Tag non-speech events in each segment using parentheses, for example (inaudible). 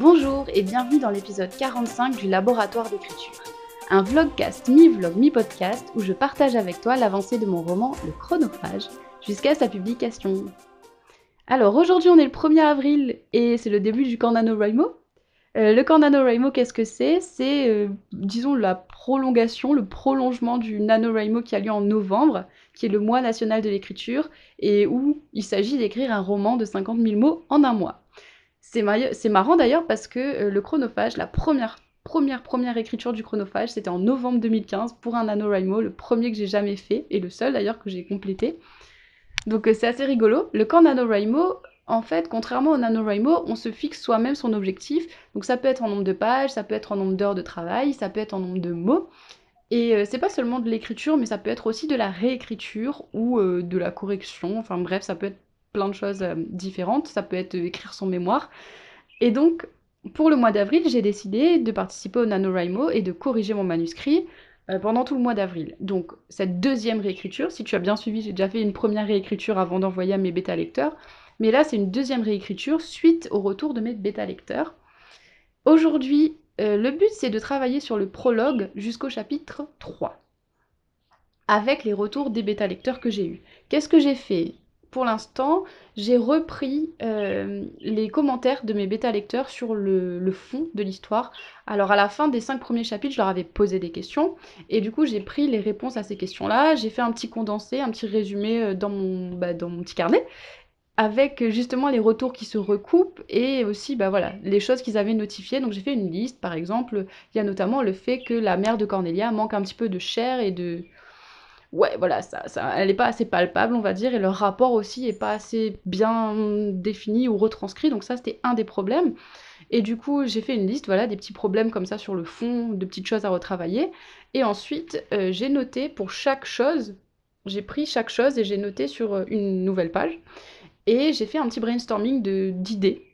Bonjour et bienvenue dans l'épisode 45 du Laboratoire d'écriture. Un vlogcast mi-vlog mi-podcast où je partage avec toi l'avancée de mon roman Le Chronophage jusqu'à sa publication. Alors aujourd'hui on est le 1er avril et c'est le début du camp NaNoWriMo. Euh, le camp NaNoWriMo qu'est-ce que c'est? C'est euh, disons la prolongation, le prolongement du NaNoWriMo qui a lieu en novembre, qui est le mois national de l'écriture et où il s'agit d'écrire un roman de 50 000 mots en un mois. C'est marrant d'ailleurs parce que euh, le chronophage, la première, première, première écriture du chronophage, c'était en novembre 2015 pour un NaNoWriMo, le premier que j'ai jamais fait et le seul d'ailleurs que j'ai complété. Donc euh, c'est assez rigolo. Le camp NaNoWriMo, en fait, contrairement au NaNoWriMo, on se fixe soi-même son objectif. Donc ça peut être en nombre de pages, ça peut être en nombre d'heures de travail, ça peut être en nombre de mots. Et euh, c'est pas seulement de l'écriture, mais ça peut être aussi de la réécriture ou de la correction. Enfin bref, ça peut être plein de choses euh, différentes. Ça peut être écrire son mémoire. Et donc, pour le mois d'avril, j'ai décidé de participer au NaNoWriMo et de corriger mon manuscrit euh, pendant tout le mois d'avril. Donc, cette deuxième réécriture, si tu as bien suivi, j'ai déjà fait une première réécriture avant d'envoyer à mes bêta-lecteurs. Mais là, c'est une deuxième réécriture suite au retour de mes bêta-lecteurs. Aujourd'hui, euh, le but, c'est de travailler sur le prologue jusqu'au chapitre 3 avec les retours des bêta-lecteurs que j'ai eus. Qu'est-ce que j'ai fait? Pour l'instant, j'ai repris euh, les commentaires de mes bêta-lecteurs sur le, fond de l'histoire. Alors à la fin des cinq premiers chapitres, je leur avais posé des questions, et du coup j'ai pris les réponses à ces questions-là, j'ai fait un petit condensé, un petit résumé euh, dans mon, bah, dans mon petit carnet, avec justement les retours qui se recoupent, et aussi bah, voilà, les choses qu'ils avaient notifiées. Donc j'ai fait une liste, par exemple, il y a notamment le fait que la mère de Cornelia manque un petit peu de chair et de ouais, voilà, ça, ça, elle n'est pas assez palpable, on va dire, et leur rapport aussi est pas assez bien défini ou retranscrit, donc ça c'était un des problèmes. Et du coup, j'ai fait une liste, voilà, des petits problèmes comme ça sur le fond, de petites choses à retravailler. Et ensuite, euh, j'ai noté pour chaque chose, j'ai pris chaque chose et j'ai noté sur euh, une nouvelle page. Et j'ai fait un petit brainstorming d'idées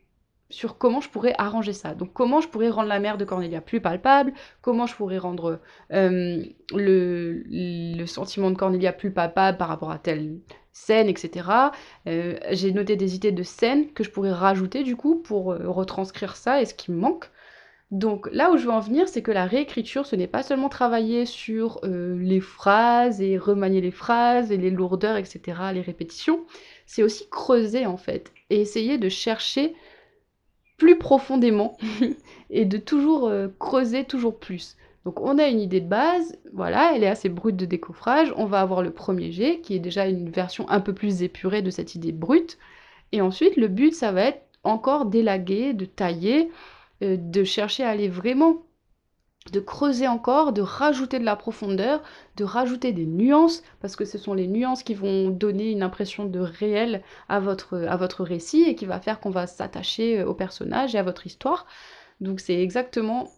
sur comment je pourrais arranger ça. Donc comment je pourrais rendre la mère de Cornelia plus palpable, comment je pourrais rendre euh, le, sentiment de Cornelia plus palpable par rapport à telle scène, etc. Euh, j'ai noté des idées de scènes que je pourrais rajouter du coup pour euh, retranscrire ça et ce qui me manque. Donc là où je veux en venir, c'est que la réécriture, ce n'est pas seulement travailler sur les phrases et remanier les phrases et les lourdeurs, etc., les répétitions, c'est aussi creuser en fait et essayer de chercher plus profondément (laughs) et de toujours euh, creuser toujours plus. Donc on a une idée de base, voilà, elle est assez brute de décoffrage. On va avoir le premier jet qui est déjà une version un peu plus épurée de cette idée brute. Et ensuite le but ça va être encore d'élaguer, de tailler, euh, de chercher à aller vraiment de creuser encore, de rajouter de la profondeur, de rajouter des nuances, parce que ce sont les nuances qui vont donner une impression de réel à votre, récit et qui va faire qu'on va s'attacher euh, au personnage et à votre histoire. Donc c'est exactement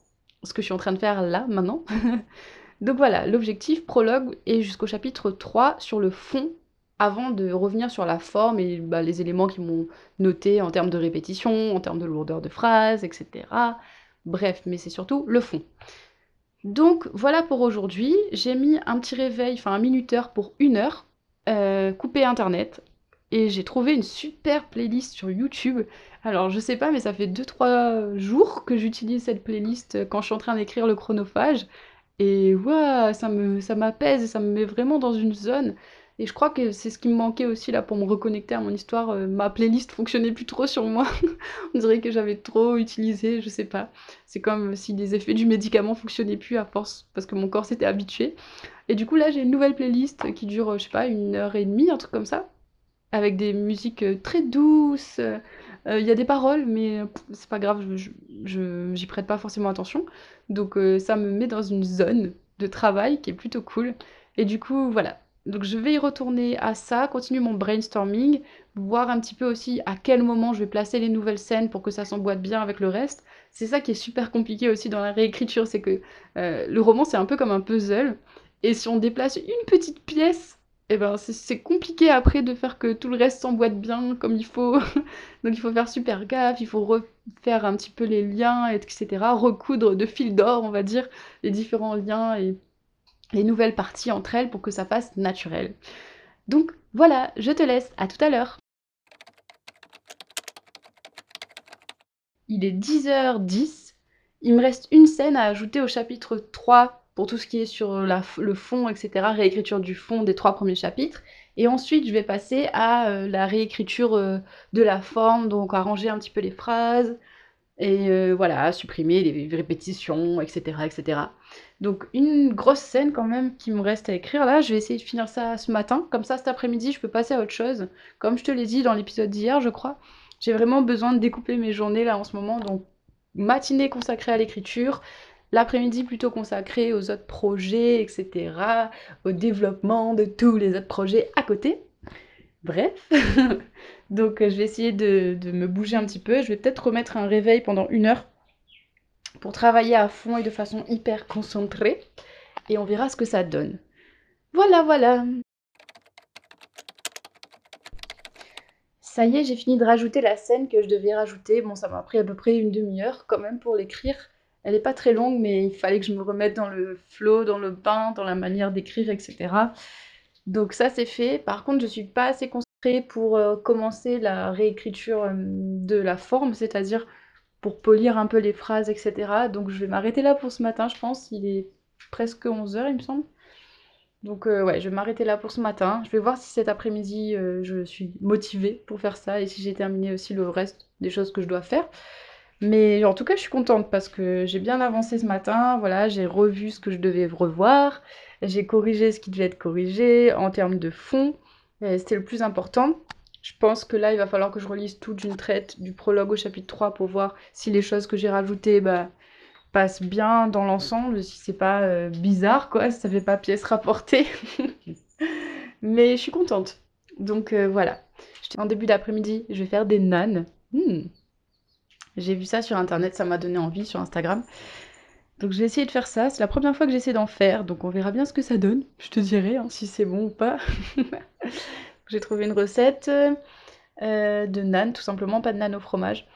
ce que je suis en train de faire là, maintenant. (laughs) Donc voilà, l'objectif, prologue, est jusqu'au chapitre 3 sur le fond, avant de revenir sur la forme et bah, les éléments qui m'ont noté en termes de répétition, en termes de lourdeur de phrase, etc. Bref, mais c'est surtout le fond. Donc voilà pour aujourd'hui. J'ai mis un petit réveil, enfin un minuteur pour une heure, euh, coupé internet. Et j'ai trouvé une super playlist sur YouTube. Alors je sais pas, mais ça fait 2-3 jours que j'utilise cette playlist quand je suis en train d'écrire le chronophage. Et waouh, ça m'apaise et ça me met vraiment dans une zone. Et je crois que c'est ce qui me manquait aussi là pour me reconnecter à mon histoire. Euh, ma playlist fonctionnait plus trop sur moi. (laughs) On dirait que j'avais trop utilisé, je sais pas. C'est comme si les effets du médicament fonctionnaient plus à force parce que mon corps s'était habitué. Et du coup là j'ai une nouvelle playlist qui dure, je sais pas, une heure et demie, un truc comme ça. Avec des musiques euh, très douces. Il y a des paroles, mais c'est pas grave, je, j'y prête pas forcément attention. Donc euh, ça me met dans une zone de travail qui est plutôt cool. Et du coup, voilà, donc je vais y retourner à ça, continuer mon brainstorming, voir un petit peu aussi à quel moment je vais placer les nouvelles scènes pour que ça s'emboîte bien avec le reste. C'est ça qui est super compliqué aussi dans la réécriture, c'est que euh, le roman c'est un peu comme un puzzle, et si on déplace une petite pièce, eh ben c'est compliqué après de faire que tout le reste s'emboîte bien comme il faut. (laughs) Donc il faut faire super gaffe, il faut refaire un petit peu les liens, etc. Recoudre de fil d'or, on va dire, les différents liens et les nouvelles parties entre elles pour que ça fasse naturel. Donc voilà, je te laisse, à tout à l'heure il est 10h10. Il me reste une scène à ajouter au chapitre 3 pour tout ce qui est sur le fond, etc. Réécriture du fond des trois premiers chapitres. Et ensuite, je vais passer à euh, la réécriture euh, de la forme, donc arranger un petit peu les phrases, et euh, voilà, supprimer les répétitions, etc., etc. Donc une grosse scène quand même qui me reste à écrire. Là, je vais essayer de finir ça ce matin. Comme ça, cet après-midi, je peux passer à autre chose. Comme je te l'ai dit dans l'épisode d'hier, je crois, j'ai vraiment besoin de découper mes journées là en ce moment. Donc matinée consacrée à l'écriture, l'après-midi plutôt consacré aux autres projets, etc., au développement de tous les autres projets à côté. Bref, (laughs) donc je vais essayer de, me bouger un petit peu. Je vais peut-être remettre un réveil pendant une heure pour travailler à fond et de façon hyper concentrée. Et on verra ce que ça donne. Voilà, voilà. Ça y est, j'ai fini de rajouter la scène que je devais rajouter. Bon, ça m'a pris à peu près une demi-heure quand même pour l'écrire. Elle n'est pas très longue, mais il fallait que je me remette dans le flow, dans le bain, dans la manière d'écrire, etc. Donc ça, c'est fait. Par contre, je ne suis pas assez concentrée pour euh, commencer la réécriture euh, de la forme, c'est-à-dire pour polir un peu les phrases, etc. Donc je vais m'arrêter là pour ce matin, je pense. Il est presque 11h, il me semble. Donc euh, ouais, je vais m'arrêter là pour ce matin. Je vais voir si cet après-midi, je suis motivée pour faire ça et si j'ai terminé aussi le reste des choses que je dois faire. Mais en tout cas, je suis contente parce que j'ai bien avancé ce matin. Voilà, j'ai revu ce que je devais revoir. J'ai corrigé ce qui devait être corrigé en termes de fond. C'était le plus important. Je pense que là, il va falloir que je relise tout d'une traite du prologue au chapitre 3 pour voir si les choses que j'ai rajoutées bah, passent bien dans l'ensemble, si c'est pas euh, bizarre, quoi, si ça fait pas pièce rapportée. (laughs) Mais je suis contente. Donc euh, voilà. En début d'après-midi, je vais faire des nanes. Hmm. J'ai vu ça sur internet, ça m'a donné envie sur Instagram. Donc je vais essayer de faire ça. C'est la première fois que j'essaie d'en faire, donc on verra bien ce que ça donne. Je te dirai hein, si c'est bon ou pas. (laughs) J'ai trouvé une recette euh, de nan, tout simplement, pas de nan au fromage.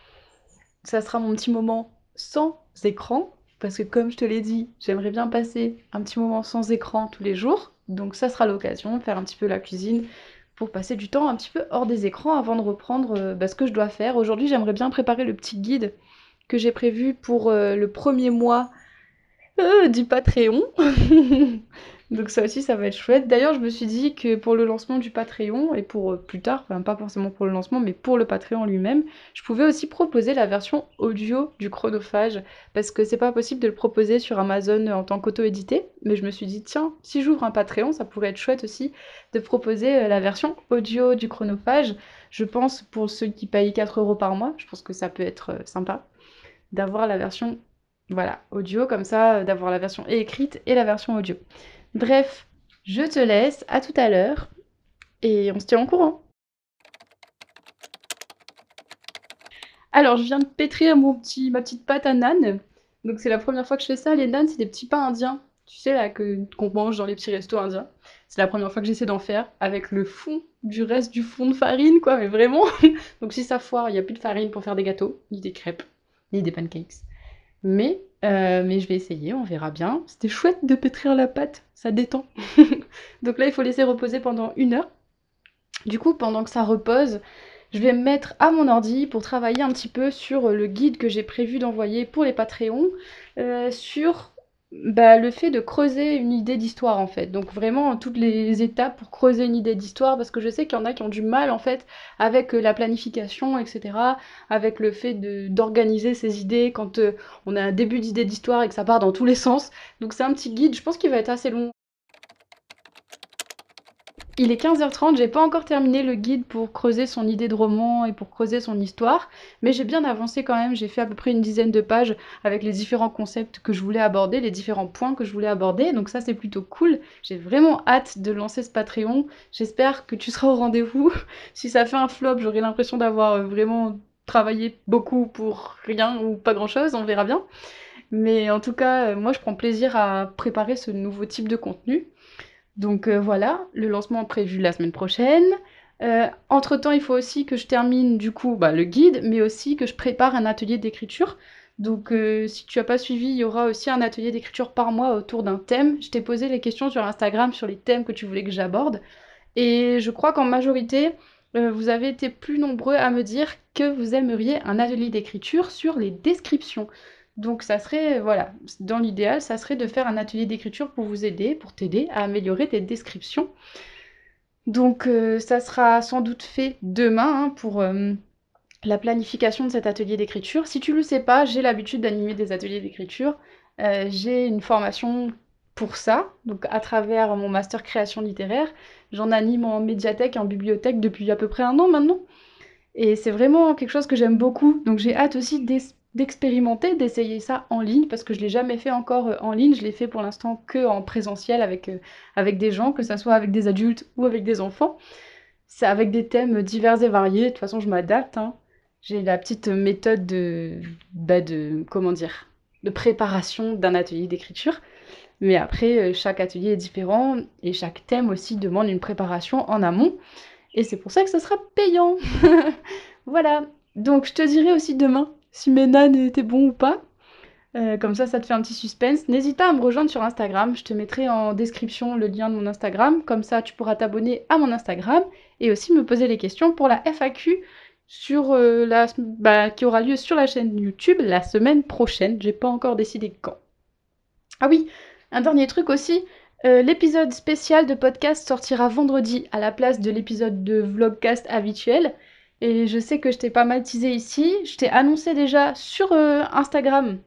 Ça sera mon petit moment sans écran, parce que comme je te l'ai dit, j'aimerais bien passer un petit moment sans écran tous les jours. Donc ça sera l'occasion de faire un petit peu la cuisine, pour passer du temps un petit peu hors des écrans avant de reprendre euh, bah, ce que je dois faire. Aujourd'hui, j'aimerais bien préparer le petit guide que j'ai prévu pour euh, le premier mois euh, du Patreon. (laughs) Donc ça aussi, ça va être chouette. D'ailleurs, je me suis dit que pour le lancement du Patreon, et pour euh, plus tard, enfin pas forcément pour le lancement, mais pour le Patreon lui-même, je pouvais aussi proposer la version audio du chronophage, parce que c'est pas possible de le proposer sur Amazon en tant qu'auto-édité. Mais je me suis dit, tiens, si j'ouvre un Patreon, ça pourrait être chouette aussi de proposer euh, la version audio du chronophage. Je pense pour ceux qui payent 4 euros par mois, je pense que ça peut être sympa d'avoir la version voilà, audio, comme ça, d'avoir la version écrite et la version audio. Bref, je te laisse, à tout à l'heure, et on se tient en courant. Alors, je viens de pétrir mon petit, ma petite pâte à nan. Donc, c'est la première fois que je fais ça. Les nan, c'est des petits pains indiens. Tu sais, là, qu'on mange dans les petits restos indiens. C'est la première fois que j'essaie d'en faire avec le fond du reste du fond de farine, quoi, mais vraiment. (laughs) Donc, si ça foire, il n'y a plus de farine pour faire des gâteaux, ni des crêpes, ni des pancakes. Mais, euh, mais je vais essayer, on verra bien. C'était chouette de pétrir la pâte, ça détend. (laughs) Donc là, il faut laisser reposer pendant une heure. Du coup, pendant que ça repose, je vais me mettre à mon ordi pour travailler un petit peu sur le guide que j'ai prévu d'envoyer pour les Patreons, euh, sur bah, le fait de creuser une idée d'histoire en fait. Donc vraiment toutes les étapes pour creuser une idée d'histoire parce que je sais qu'il y en a qui ont du mal en fait avec euh, la planification, etc. Avec le fait d'organiser ses idées quand euh, on a un début d'idée d'histoire et que ça part dans tous les sens. Donc c'est un petit guide, je pense qu'il va être assez long. Il est 15h30, j'ai pas encore terminé le guide pour creuser son idée de roman et pour creuser son histoire, mais j'ai bien avancé quand même, j'ai fait à peu près une dizaine de pages avec les différents concepts que je voulais aborder, les différents points que je voulais aborder, donc ça c'est plutôt cool. J'ai vraiment hâte de lancer ce Patreon, j'espère que tu seras au rendez-vous. (laughs) si ça fait un flop, j'aurai l'impression d'avoir euh, vraiment travaillé beaucoup pour rien ou pas grand-chose, on verra bien. Mais en tout cas, euh, moi je prends plaisir à préparer ce nouveau type de contenu. Donc euh, voilà, le lancement prévu la semaine prochaine. Euh, entre temps, il faut aussi que je termine du coup bah, le guide, mais aussi que je prépare un atelier d'écriture. Donc euh, si tu n'as pas suivi, il y aura aussi un atelier d'écriture par mois autour d'un thème. Je t'ai posé les questions sur Instagram sur les thèmes que tu voulais que j'aborde. Et je crois qu'en majorité, vous avez été plus nombreux à me dire que vous aimeriez un atelier d'écriture sur les descriptions. Donc ça serait, voilà, dans l'idéal, ça serait de faire un atelier d'écriture pour vous aider, pour t'aider à améliorer tes descriptions. Donc euh, ça sera sans doute fait demain hein, pour euh, la planification de cet atelier d'écriture. Si tu ne le sais pas, j'ai l'habitude d'animer des ateliers d'écriture. Euh, j'ai une formation pour ça, donc à travers mon master création littéraire. J'en anime en médiathèque et en bibliothèque depuis à peu près un an maintenant. Et c'est vraiment quelque chose que j'aime beaucoup. Donc j'ai hâte aussi d'expérimenter, d'essayer ça en ligne, parce que je ne l'ai jamais fait encore euh, en ligne. Je l'ai fait pour l'instant que en présentiel avec, euh, avec des gens, que ce soit avec des adultes ou avec des enfants. C'est avec des thèmes divers et variés. De toute façon, je m'adapte. Hein. J'ai la petite méthode de, bah de, comment dire, de préparation d'un atelier d'écriture. Mais après, euh, chaque atelier est différent et chaque thème aussi demande une préparation en amont. Et c'est pour ça que ce sera payant. (laughs) voilà. Donc je te dirai aussi demain si mes nanes étaient ou pas. Euh, comme ça, ça te fait un petit suspense. N'hésite pas à me rejoindre sur Instagram. Je te mettrai en description le lien de mon Instagram. Comme ça, tu pourras t'abonner à mon Instagram et aussi me poser les questions pour la FAQ sur euh, la, bah, qui aura lieu sur la chaîne YouTube la semaine prochaine. J'ai pas encore décidé quand. Ah oui, un dernier truc aussi, euh, l'épisode spécial de podcast sortira vendredi à la place de l'épisode de vlogcast habituel. Et je sais que je t'ai pas mal teasé ici. Je t'ai annoncé déjà sur euh, Instagram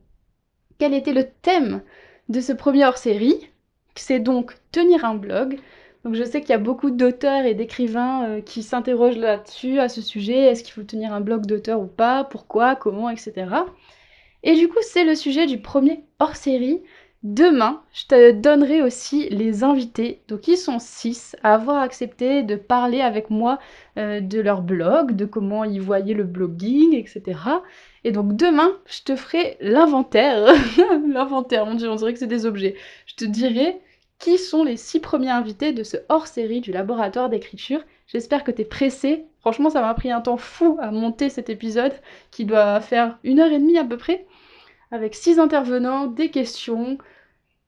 quel était le thème de ce premier hors-série. C'est donc tenir un blog. Donc je sais qu'il y a beaucoup d'auteurs et d'écrivains euh, qui s'interrogent là-dessus, à ce sujet. Est-ce qu'il faut tenir un blog d'auteur ou pas? Pourquoi? Comment? Etc. Et du coup, c'est le sujet du premier hors-série. Demain, je te donnerai aussi les invités. Donc, ils sont six à avoir accepté de parler avec moi euh, de leur blog, de comment ils voyaient le blogging, etc. Et donc, demain, je te ferai l'inventaire. (laughs) l'inventaire, mon on dirait que c'est des objets. Je te dirai qui sont les six premiers invités de ce hors-série du laboratoire d'écriture. J'espère que tu es pressé. Franchement, ça m'a pris un temps fou à monter cet épisode qui doit faire une heure et demie à peu près avec six intervenants, des questions,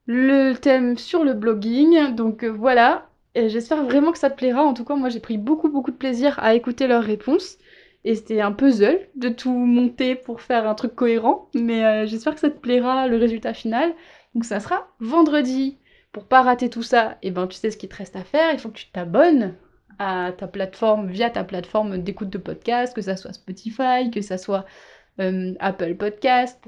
le thème sur le blogging. Donc euh, voilà, j'espère vraiment que ça te plaira. En tout cas, moi j'ai pris beaucoup beaucoup de plaisir à écouter leurs réponses. Et c'était un puzzle de tout monter pour faire un truc cohérent. Mais euh, j'espère que ça te plaira le résultat final. Donc ça sera vendredi. Pour pas rater tout ça, et eh ben tu sais ce qu'il te reste à faire. Il faut que tu t'abonnes à ta plateforme via ta plateforme d'écoute de podcast, que ça soit Spotify, que ça soit euh, Apple Podcast,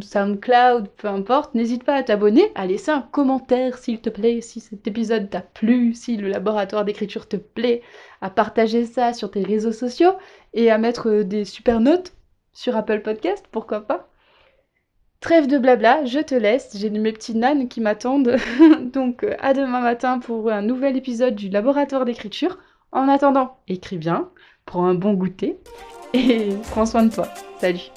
SoundCloud, peu importe, n'hésite pas à t'abonner, à laisser un commentaire s'il te plaît, si cet épisode t'a plu, si le laboratoire d'écriture te plaît, à partager ça sur tes réseaux sociaux et à mettre euh, des super notes sur Apple Podcast, pourquoi pas. Trêve de blabla, je te laisse, j'ai mes petits nanes qui m'attendent, (laughs) donc euh, à demain matin pour un nouvel épisode du laboratoire d'écriture. En attendant, écris bien, prends un bon goûter et prends soin de toi. Salut